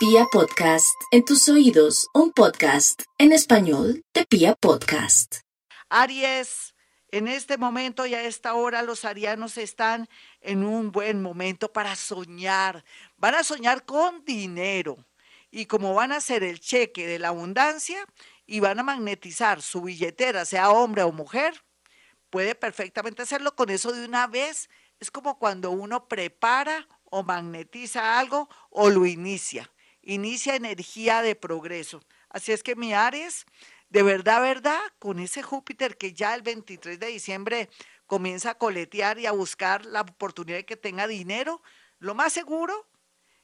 Pia Podcast, en tus oídos, un podcast en español de Pia Podcast. Aries, en este momento y a esta hora los arianos están en un buen momento para soñar. Van a soñar con dinero. Y como van a hacer el cheque de la abundancia y van a magnetizar su billetera, sea hombre o mujer, puede perfectamente hacerlo con eso de una vez. Es como cuando uno prepara o magnetiza algo o lo inicia. Inicia energía de progreso. Así es que mi Aries, de verdad, verdad, con ese Júpiter que ya el 23 de diciembre comienza a coletear y a buscar la oportunidad de que tenga dinero, lo más seguro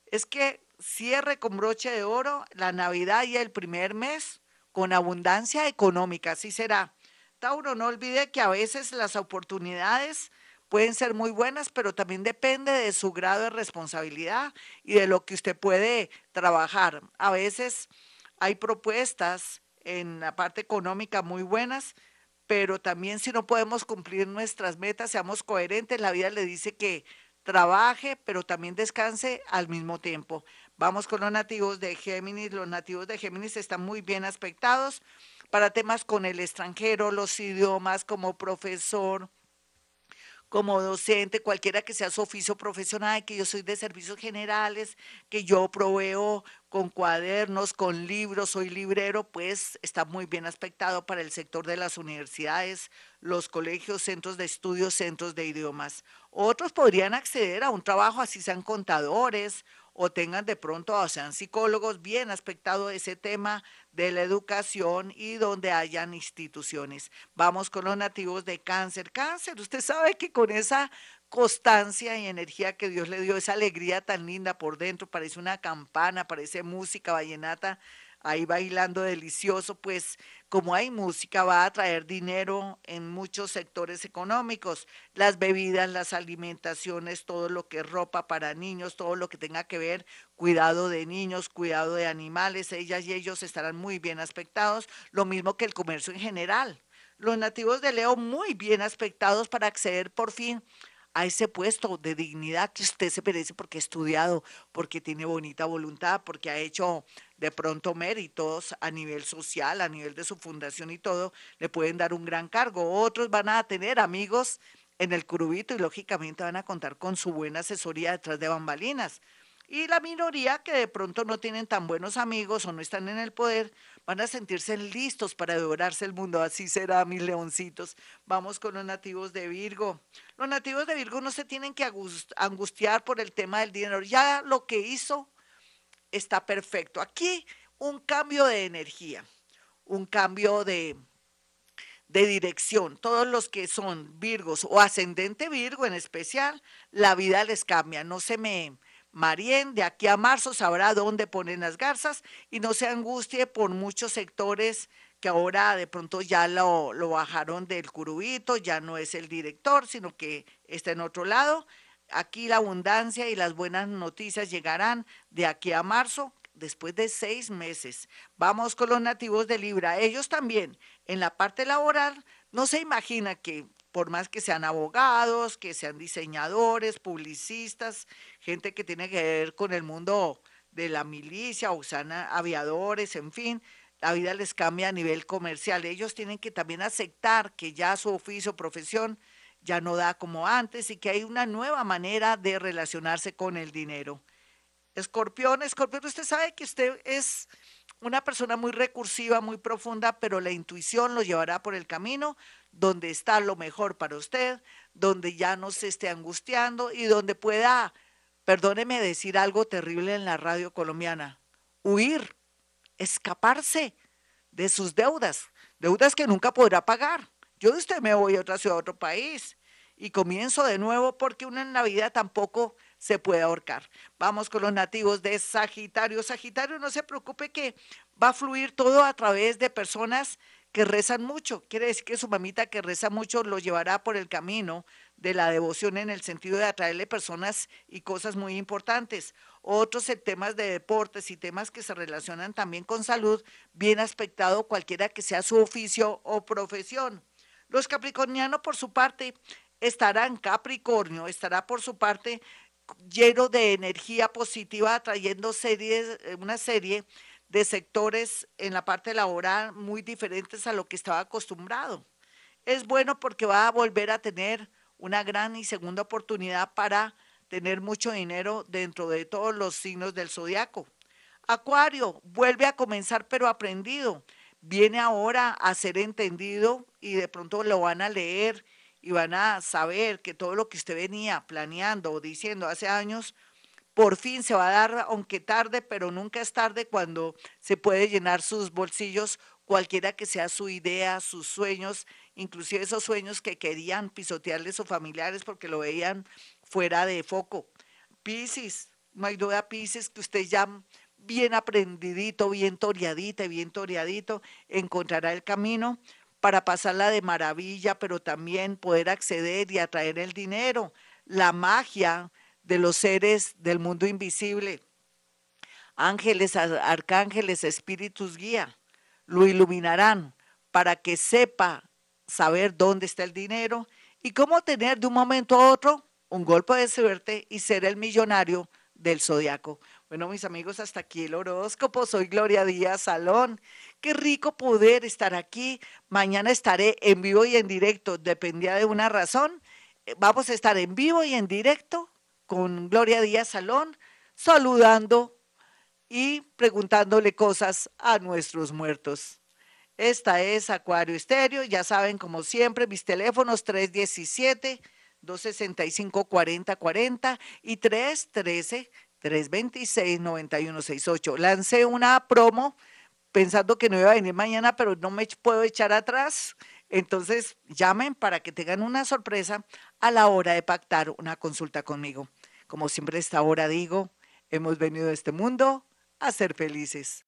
es que cierre con broche de oro la Navidad y el primer mes con abundancia económica. Así será. Tauro, no olvide que a veces las oportunidades pueden ser muy buenas, pero también depende de su grado de responsabilidad y de lo que usted puede trabajar. A veces hay propuestas en la parte económica muy buenas, pero también si no podemos cumplir nuestras metas, seamos coherentes, la vida le dice que trabaje, pero también descanse al mismo tiempo. Vamos con los nativos de Géminis. Los nativos de Géminis están muy bien aspectados para temas con el extranjero, los idiomas como profesor, como docente, cualquiera que sea su oficio profesional, que yo soy de servicios generales, que yo proveo con cuadernos, con libros, soy librero, pues está muy bien aspectado para el sector de las universidades, los colegios, centros de estudios, centros de idiomas. Otros podrían acceder a un trabajo, así sean contadores o tengan de pronto, o sean psicólogos, bien aspectado ese tema de la educación y donde hayan instituciones. Vamos con los nativos de cáncer. Cáncer, usted sabe que con esa constancia y energía que Dios le dio, esa alegría tan linda por dentro, parece una campana, parece música vallenata, ahí bailando delicioso, pues como hay música va a traer dinero en muchos sectores económicos, las bebidas, las alimentaciones, todo lo que es ropa para niños, todo lo que tenga que ver cuidado de niños, cuidado de animales, ellas y ellos estarán muy bien aspectados, lo mismo que el comercio en general. Los nativos de Leo muy bien aspectados para acceder por fin a ese puesto de dignidad que usted se merece porque ha estudiado, porque tiene bonita voluntad, porque ha hecho de pronto méritos a nivel social, a nivel de su fundación y todo, le pueden dar un gran cargo. Otros van a tener amigos en el curubito y lógicamente van a contar con su buena asesoría detrás de bambalinas. Y la minoría que de pronto no tienen tan buenos amigos o no están en el poder, van a sentirse listos para devorarse el mundo. Así será, mis leoncitos. Vamos con los nativos de Virgo. Los nativos de Virgo no se tienen que angustiar por el tema del dinero. Ya lo que hizo está perfecto. Aquí un cambio de energía, un cambio de, de dirección. Todos los que son Virgos o ascendente Virgo en especial, la vida les cambia. No se me Marien, de aquí a marzo sabrá dónde ponen las garzas y no se angustie por muchos sectores que ahora de pronto ya lo, lo bajaron del curubito, ya no es el director, sino que está en otro lado. Aquí la abundancia y las buenas noticias llegarán de aquí a marzo, después de seis meses. Vamos con los nativos de Libra. Ellos también, en la parte laboral, no se imagina que por más que sean abogados, que sean diseñadores, publicistas, gente que tiene que ver con el mundo de la milicia o sean aviadores, en fin, la vida les cambia a nivel comercial. Ellos tienen que también aceptar que ya su oficio, profesión, ya no da como antes y que hay una nueva manera de relacionarse con el dinero. Escorpión, escorpión, usted sabe que usted es una persona muy recursiva, muy profunda, pero la intuición lo llevará por el camino donde está lo mejor para usted, donde ya no se esté angustiando y donde pueda, perdóneme decir algo terrible en la radio colombiana, huir, escaparse de sus deudas, deudas que nunca podrá pagar. Yo de usted me voy a otra ciudad, a otro país y comienzo de nuevo porque una vida tampoco se puede ahorcar. Vamos con los nativos de Sagitario. Sagitario, no se preocupe que va a fluir todo a través de personas que rezan mucho. Quiere decir que su mamita que reza mucho lo llevará por el camino de la devoción en el sentido de atraerle personas y cosas muy importantes. Otros temas de deportes y temas que se relacionan también con salud, bien aspectado cualquiera que sea su oficio o profesión. Los capricornianos, por su parte, estarán Capricornio, estará por su parte lleno de energía positiva, trayendo series, eh, una serie de sectores en la parte laboral muy diferentes a lo que estaba acostumbrado. Es bueno porque va a volver a tener una gran y segunda oportunidad para tener mucho dinero dentro de todos los signos del zodiaco. Acuario, vuelve a comenzar pero aprendido. Viene ahora a ser entendido y de pronto lo van a leer y van a saber que todo lo que usted venía planeando o diciendo hace años, por fin se va a dar, aunque tarde, pero nunca es tarde cuando se puede llenar sus bolsillos, cualquiera que sea su idea, sus sueños, inclusive esos sueños que querían pisotearle sus familiares porque lo veían fuera de foco. Piscis, no hay duda, Piscis, que usted ya bien aprendidito, bien toreadita, bien toreadito, encontrará el camino para pasarla de maravilla, pero también poder acceder y atraer el dinero, la magia de los seres del mundo invisible. Ángeles, arcángeles, espíritus guía, lo iluminarán para que sepa saber dónde está el dinero y cómo tener de un momento a otro un golpe de suerte y ser el millonario del zodiaco. Bueno, mis amigos, hasta aquí el horóscopo. Soy Gloria Díaz Salón. Qué rico poder estar aquí. Mañana estaré en vivo y en directo. Dependía de una razón. Eh, vamos a estar en vivo y en directo con Gloria Díaz Salón, saludando y preguntándole cosas a nuestros muertos. Esta es Acuario Estéreo. Ya saben, como siempre, mis teléfonos 317 265 4040 y 313 326-9168. Lancé una promo pensando que no iba a venir mañana, pero no me puedo echar atrás. Entonces, llamen para que tengan una sorpresa a la hora de pactar una consulta conmigo. Como siempre, esta hora digo, hemos venido a este mundo a ser felices.